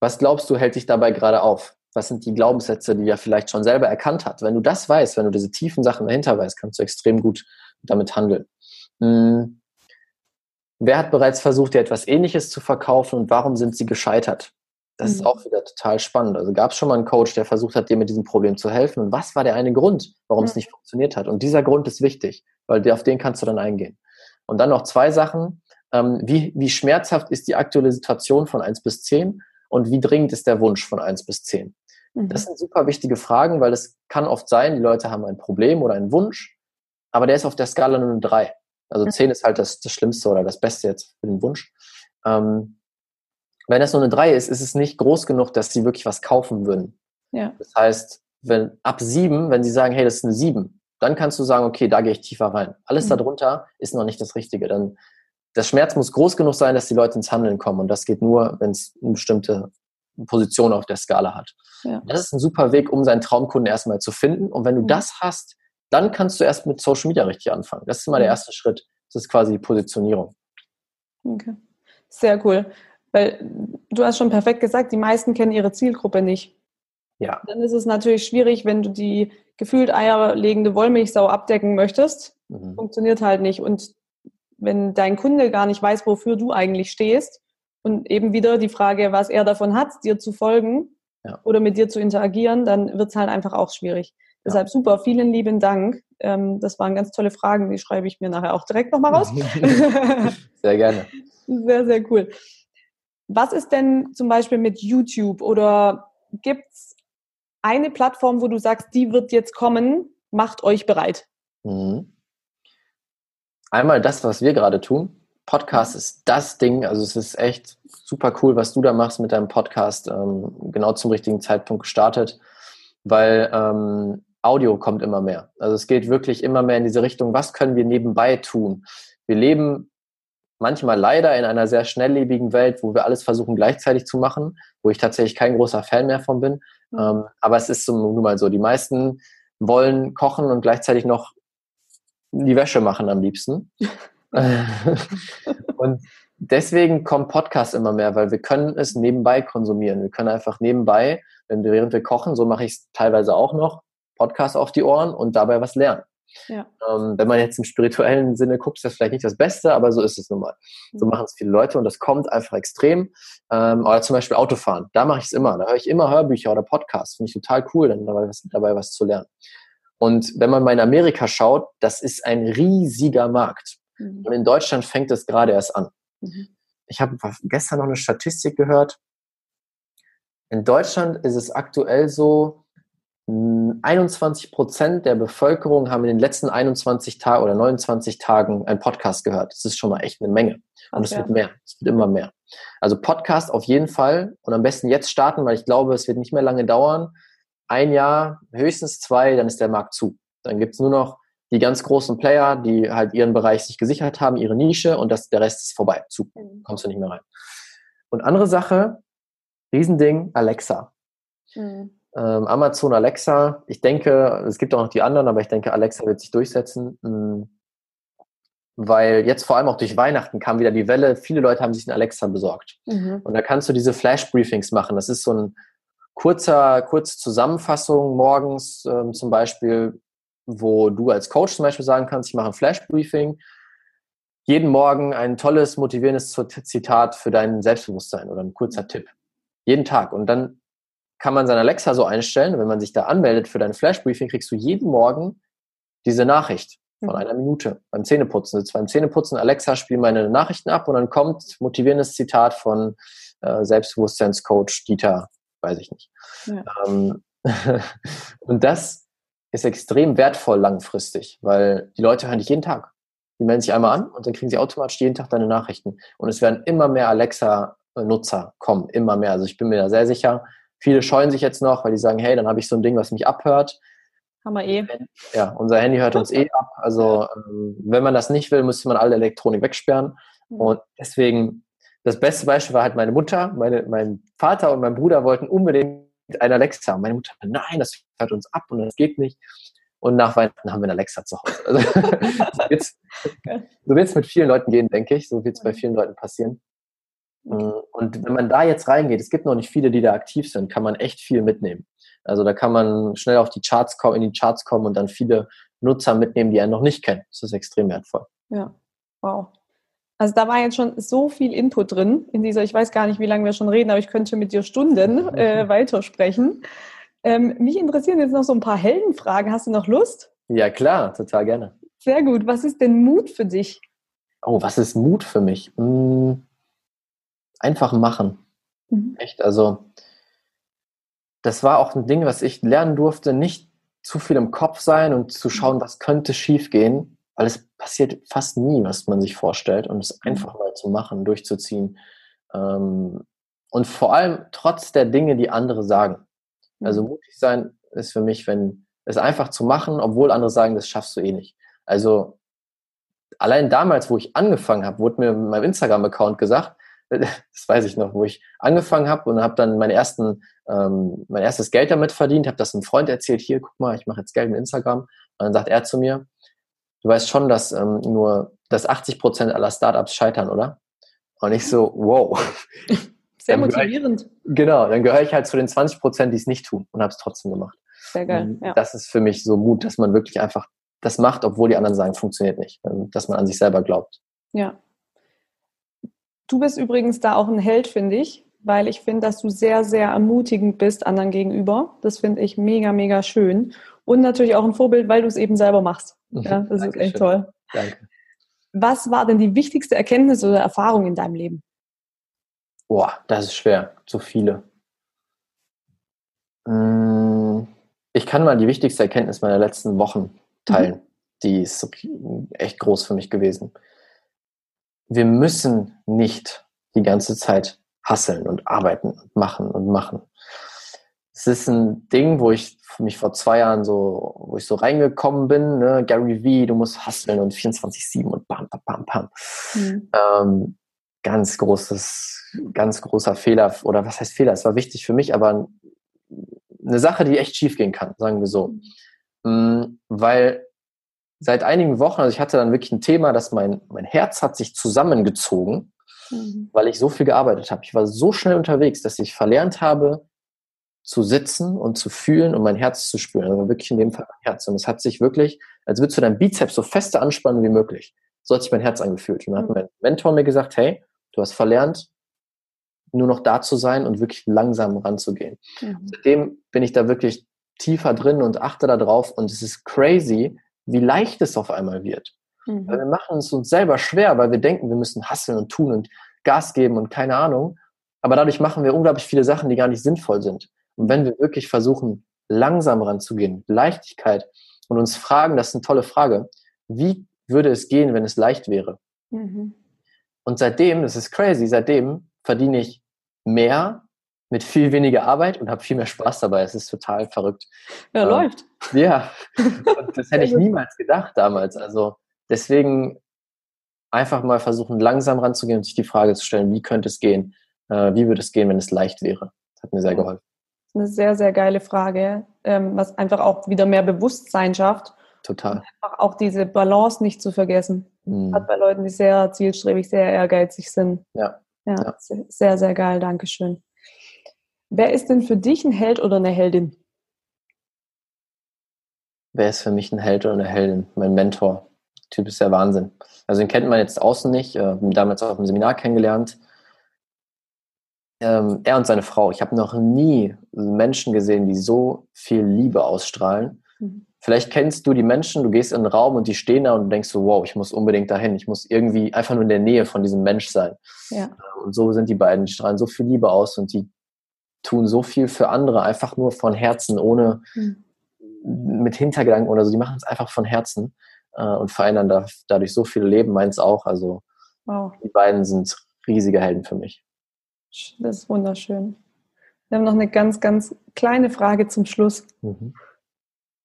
was glaubst du, hält dich dabei gerade auf? Was sind die Glaubenssätze, die er vielleicht schon selber erkannt hat? Wenn du das weißt, wenn du diese tiefen Sachen dahinter weißt, kannst du extrem gut damit handeln. Hm. Wer hat bereits versucht, dir etwas Ähnliches zu verkaufen und warum sind sie gescheitert? Das mhm. ist auch wieder total spannend. Also gab es schon mal einen Coach, der versucht hat, dir mit diesem Problem zu helfen? Und was war der eine Grund, warum mhm. es nicht funktioniert hat? Und dieser Grund ist wichtig, weil auf den kannst du dann eingehen. Und dann noch zwei Sachen. Ähm, wie, wie schmerzhaft ist die aktuelle Situation von 1 bis 10 und wie dringend ist der Wunsch von 1 bis 10? Mhm. Das sind super wichtige Fragen, weil es kann oft sein, die Leute haben ein Problem oder einen Wunsch, aber der ist auf der Skala nur eine 3. Also. 10 ist halt das, das Schlimmste oder das Beste jetzt für den Wunsch. Ähm, wenn das nur eine 3 ist, ist es nicht groß genug, dass sie wirklich was kaufen würden. Ja. Das heißt, wenn ab 7, wenn sie sagen, hey, das ist eine 7, dann kannst du sagen, okay, da gehe ich tiefer rein. Alles mhm. darunter ist noch nicht das Richtige. Dann das Schmerz muss groß genug sein, dass die Leute ins Handeln kommen. Und das geht nur, wenn es eine bestimmte Position auf der Skala hat. Ja. Das ist ein super Weg, um seinen Traumkunden erstmal zu finden. Und wenn du mhm. das hast, dann kannst du erst mit Social Media richtig anfangen. Das ist immer der mhm. erste Schritt. Das ist quasi die Positionierung. Okay. Sehr cool. Weil du hast schon perfekt gesagt, die meisten kennen ihre Zielgruppe nicht. Ja. Dann ist es natürlich schwierig, wenn du die gefühlt eierlegende Wollmilchsau abdecken möchtest. Mhm. Funktioniert halt nicht. Und wenn dein Kunde gar nicht weiß, wofür du eigentlich stehst und eben wieder die Frage, was er davon hat, dir zu folgen ja. oder mit dir zu interagieren, dann wird es halt einfach auch schwierig. Ja. Deshalb super, vielen lieben Dank. Ähm, das waren ganz tolle Fragen, die schreibe ich mir nachher auch direkt nochmal raus. sehr gerne. Sehr, sehr cool. Was ist denn zum Beispiel mit YouTube oder gibt es eine Plattform, wo du sagst, die wird jetzt kommen, macht euch bereit? Mhm einmal das, was wir gerade tun. Podcast ist das Ding. Also es ist echt super cool, was du da machst mit deinem Podcast. Ähm, genau zum richtigen Zeitpunkt gestartet, weil ähm, Audio kommt immer mehr. Also es geht wirklich immer mehr in diese Richtung, was können wir nebenbei tun? Wir leben manchmal leider in einer sehr schnelllebigen Welt, wo wir alles versuchen gleichzeitig zu machen, wo ich tatsächlich kein großer Fan mehr von bin. Mhm. Ähm, aber es ist so, nun mal so, die meisten wollen kochen und gleichzeitig noch die Wäsche machen am liebsten. und deswegen kommt Podcast immer mehr, weil wir können es nebenbei konsumieren. Wir können einfach nebenbei, wenn wir, während wir kochen, so mache ich es teilweise auch noch, Podcast auf die Ohren und dabei was lernen. Ja. Ähm, wenn man jetzt im spirituellen Sinne guckt, ist das vielleicht nicht das Beste, aber so ist es nun mal. So mhm. machen es viele Leute und das kommt einfach extrem. Ähm, oder zum Beispiel Autofahren, da mache ich es immer. Da höre ich immer Hörbücher oder Podcasts. Finde ich total cool, dann dabei was, dabei was zu lernen. Und wenn man mal in Amerika schaut, das ist ein riesiger Markt. Mhm. Und in Deutschland fängt es gerade erst an. Mhm. Ich habe gestern noch eine Statistik gehört. In Deutschland ist es aktuell so, 21 Prozent der Bevölkerung haben in den letzten 21 Tagen oder 29 Tagen einen Podcast gehört. Das ist schon mal echt eine Menge. Und es wird mehr. Es wird immer mehr. Also Podcast auf jeden Fall und am besten jetzt starten, weil ich glaube, es wird nicht mehr lange dauern, ein Jahr, höchstens zwei, dann ist der Markt zu. Dann gibt's nur noch die ganz großen Player, die halt ihren Bereich sich gesichert haben, ihre Nische und das, der Rest ist vorbei. Zu. Mhm. Kommst du nicht mehr rein. Und andere Sache, Riesending, Alexa. Mhm. Ähm, Amazon Alexa, ich denke, es gibt auch noch die anderen, aber ich denke, Alexa wird sich durchsetzen. Mhm. Weil jetzt vor allem auch durch Weihnachten kam wieder die Welle, viele Leute haben sich einen Alexa besorgt. Mhm. Und da kannst du diese Flash-Briefings machen. Das ist so ein kurzer, kurze Zusammenfassung morgens ähm, zum Beispiel, wo du als Coach zum Beispiel sagen kannst, ich mache ein Flash-Briefing, jeden Morgen ein tolles, motivierendes Zitat für dein Selbstbewusstsein oder ein kurzer Tipp. Jeden Tag. Und dann kann man sein Alexa so einstellen, wenn man sich da anmeldet für dein Flash-Briefing, kriegst du jeden Morgen diese Nachricht von mhm. einer Minute beim Zähneputzen. Sitzt beim Zähneputzen, Alexa, spiel meine Nachrichten ab und dann kommt motivierendes Zitat von äh, Selbstbewusstseinscoach Dieter weiß ich nicht. Ja. Ähm, und das ist extrem wertvoll langfristig, weil die Leute hören dich jeden Tag. Die melden sich einmal an und dann kriegen sie automatisch jeden Tag deine Nachrichten. Und es werden immer mehr Alexa-Nutzer kommen, immer mehr. Also ich bin mir da sehr sicher. Viele scheuen sich jetzt noch, weil die sagen, hey, dann habe ich so ein Ding, was mich abhört. Haben wir eh. Ja, unser Handy hört uns eh ab. Also ähm, wenn man das nicht will, müsste man alle Elektronik wegsperren. Mhm. Und deswegen das beste Beispiel war halt meine Mutter, meine, mein Vater und mein Bruder wollten unbedingt eine Alexa. Meine Mutter, nein, das hört uns ab und das geht nicht. Und nach Weihnachten haben wir eine Alexa zu Hause. Also, so wird es mit vielen Leuten gehen, denke ich. So wird es bei vielen Leuten passieren. Mm, und wenn man da jetzt reingeht, es gibt noch nicht viele, die da aktiv sind, kann man echt viel mitnehmen. Also da kann man schnell auf die Charts kommen, in die Charts kommen und dann viele Nutzer mitnehmen, die einen noch nicht kennen. Das ist extrem wertvoll. Ja, wow. Also da war jetzt schon so viel Input drin in dieser, ich weiß gar nicht, wie lange wir schon reden, aber ich könnte mit dir Stunden äh, weitersprechen. Ähm, mich interessieren jetzt noch so ein paar Heldenfragen. Hast du noch Lust? Ja, klar, total gerne. Sehr gut. Was ist denn Mut für dich? Oh, was ist Mut für mich? Hm, einfach machen. Mhm. Echt, also das war auch ein Ding, was ich lernen durfte, nicht zu viel im Kopf sein und zu schauen, was könnte schiefgehen, weil es passiert fast nie, was man sich vorstellt und es mhm. einfach mal zu machen, durchzuziehen. Ähm, und vor allem trotz der Dinge, die andere sagen. Also mhm. mutig sein ist für mich, wenn es einfach zu machen, obwohl andere sagen, das schaffst du eh nicht. Also allein damals, wo ich angefangen habe, wurde mir in meinem Instagram-Account gesagt, das weiß ich noch, wo ich angefangen habe und habe dann meinen ersten, ähm, mein erstes Geld damit verdient, habe das einem Freund erzählt, hier, guck mal, ich mache jetzt Geld mit Instagram. Und dann sagt er zu mir, du weißt schon, dass ähm, nur, dass 80 Prozent aller Startups scheitern, oder? Und ich so, wow. Sehr motivierend. Ich, genau, dann gehöre ich halt zu den 20 Prozent, die es nicht tun und habe es trotzdem gemacht. Sehr geil. Ähm, ja. Das ist für mich so Mut, dass man wirklich einfach das macht, obwohl die anderen sagen, funktioniert nicht. Ähm, dass man an sich selber glaubt. Ja. Du bist übrigens da auch ein Held, finde ich, weil ich finde, dass du sehr, sehr ermutigend bist anderen gegenüber. Das finde ich mega, mega schön. Und natürlich auch ein Vorbild, weil du es eben selber machst. Ja, das ist echt toll. Danke. Was war denn die wichtigste Erkenntnis oder Erfahrung in deinem Leben? Boah, das ist schwer. So viele. Mm, ich kann mal die wichtigste Erkenntnis meiner letzten Wochen teilen. Mhm. Die ist echt groß für mich gewesen. Wir müssen nicht die ganze Zeit hasseln und arbeiten und machen und machen. Es ist ein Ding, wo ich mich vor zwei Jahren so, wo ich so reingekommen bin, ne? Gary V, du musst hasseln und 24-7 und bam, bam, bam, bam. Mhm. Ähm, ganz großes, ganz großer Fehler, oder was heißt Fehler? Es war wichtig für mich, aber eine Sache, die echt schief gehen kann, sagen wir so. Mhm, weil seit einigen Wochen, also ich hatte dann wirklich ein Thema, dass mein, mein Herz hat sich zusammengezogen, mhm. weil ich so viel gearbeitet habe. Ich war so schnell unterwegs, dass ich verlernt habe, zu sitzen und zu fühlen und mein Herz zu spüren. Also wirklich in dem Fall mein Herz. Und es hat sich wirklich, als würdest du dein Bizeps so feste anspannen wie möglich. So hat sich mein Herz angefühlt. Und dann hat mhm. mein Mentor mir gesagt, hey, Du hast verlernt, nur noch da zu sein und wirklich langsam ranzugehen. Mhm. Seitdem bin ich da wirklich tiefer drin und achte da drauf und es ist crazy, wie leicht es auf einmal wird. Mhm. Wir machen es uns selber schwer, weil wir denken, wir müssen hasseln und tun und Gas geben und keine Ahnung. Aber dadurch machen wir unglaublich viele Sachen, die gar nicht sinnvoll sind. Und wenn wir wirklich versuchen, langsam ranzugehen, Leichtigkeit und uns fragen, das ist eine tolle Frage, wie würde es gehen, wenn es leicht wäre? Mhm. Und seitdem, das ist crazy, seitdem verdiene ich mehr mit viel weniger Arbeit und habe viel mehr Spaß dabei. Es ist total verrückt. Ja, ähm, läuft. Ja, und das hätte ich niemals gedacht damals. Also deswegen einfach mal versuchen, langsam ranzugehen und sich die Frage zu stellen, wie könnte es gehen? Äh, wie würde es gehen, wenn es leicht wäre? Das hat mir sehr geholfen. Das ist eine sehr, sehr geile Frage, ähm, was einfach auch wieder mehr Bewusstsein schafft. Total. Einfach auch diese Balance nicht zu vergessen. Mhm. Hat bei Leuten, die sehr zielstrebig, sehr ehrgeizig sind. Ja. Ja, ja. sehr, sehr geil. Dankeschön. Wer ist denn für dich ein Held oder eine Heldin? Wer ist für mich ein Held oder eine Heldin? Mein Mentor. Der Typ ist der Wahnsinn. Also den kennt man jetzt außen nicht. Äh, damals auch auf dem Seminar kennengelernt. Ähm, er und seine Frau. Ich habe noch nie Menschen gesehen, die so viel Liebe ausstrahlen. Mhm. Vielleicht kennst du die Menschen, du gehst in einen Raum und die stehen da und du denkst so, wow, ich muss unbedingt dahin. Ich muss irgendwie einfach nur in der Nähe von diesem Mensch sein. Ja. Und so sind die beiden, die strahlen so viel Liebe aus und die tun so viel für andere, einfach nur von Herzen, ohne mhm. mit Hintergedanken oder so. Die machen es einfach von Herzen äh, und verändern da, dadurch so viele Leben, meins auch. Also wow. die beiden sind riesige Helden für mich. Das ist wunderschön. Wir haben noch eine ganz, ganz kleine Frage zum Schluss. Mhm.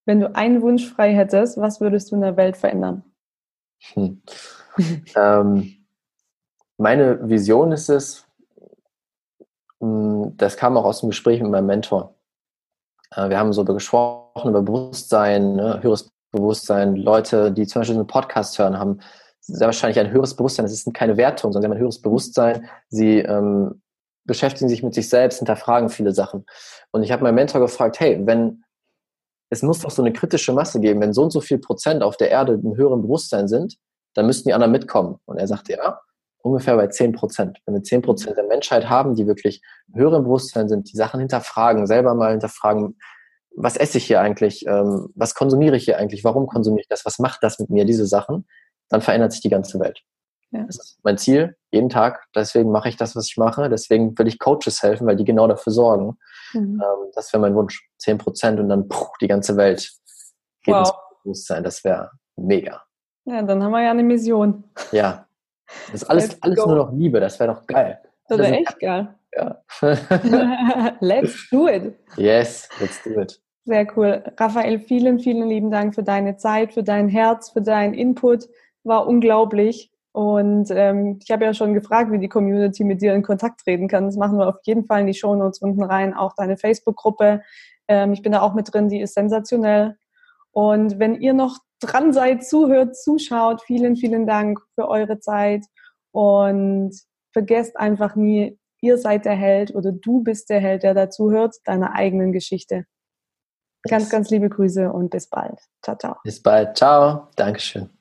Wenn du einen Wunsch frei hättest, was würdest du in der Welt verändern? Hm. ähm, meine Vision ist es, das kam auch aus dem Gespräch mit meinem Mentor. Äh, wir haben so gesprochen über Bewusstsein, ne, höheres Bewusstsein. Leute, die zum Beispiel einen Podcast hören, haben sehr wahrscheinlich ein höheres Bewusstsein. Das ist keine Wertung, sondern sie haben ein höheres Bewusstsein. Sie ähm, beschäftigen sich mit sich selbst, hinterfragen viele Sachen. Und ich habe meinen Mentor gefragt, hey, wenn es muss doch so eine kritische Masse geben, wenn so und so viel Prozent auf der Erde im höheren Bewusstsein sind, dann müssten die anderen mitkommen. Und er sagte, ja, ungefähr bei 10 Prozent. Wenn wir 10 Prozent der Menschheit haben, die wirklich höheren Bewusstsein sind, die Sachen hinterfragen, selber mal hinterfragen, was esse ich hier eigentlich, ähm, was konsumiere ich hier eigentlich, warum konsumiere ich das, was macht das mit mir, diese Sachen, dann verändert sich die ganze Welt. Ja. Das ist mein Ziel, jeden Tag. Deswegen mache ich das, was ich mache. Deswegen will ich Coaches helfen, weil die genau dafür sorgen. Mhm. Ähm, das wäre mein Wunsch. 10 Prozent und dann puh, die ganze Welt geht wow. ins Bewusstsein. Das wäre mega. Ja, dann haben wir ja eine Mission. Ja. Das ist alles, alles nur noch Liebe. Das wäre doch geil. Das wäre echt geil. Ja. let's do it. Yes, let's do it. Sehr cool. Raphael, vielen, vielen lieben Dank für deine Zeit, für dein Herz, für deinen Input. War unglaublich. Und ähm, ich habe ja schon gefragt, wie die Community mit dir in Kontakt treten kann. Das machen wir auf jeden Fall in die Show Notes unten rein, auch deine Facebook-Gruppe. Ähm, ich bin da auch mit drin, die ist sensationell. Und wenn ihr noch dran seid, zuhört, zuschaut, vielen, vielen Dank für eure Zeit. Und vergesst einfach nie, ihr seid der Held oder du bist der Held, der dazuhört, deiner eigenen Geschichte. Ganz, ganz liebe Grüße und bis bald. Ciao, ciao. Bis bald. Ciao. Dankeschön.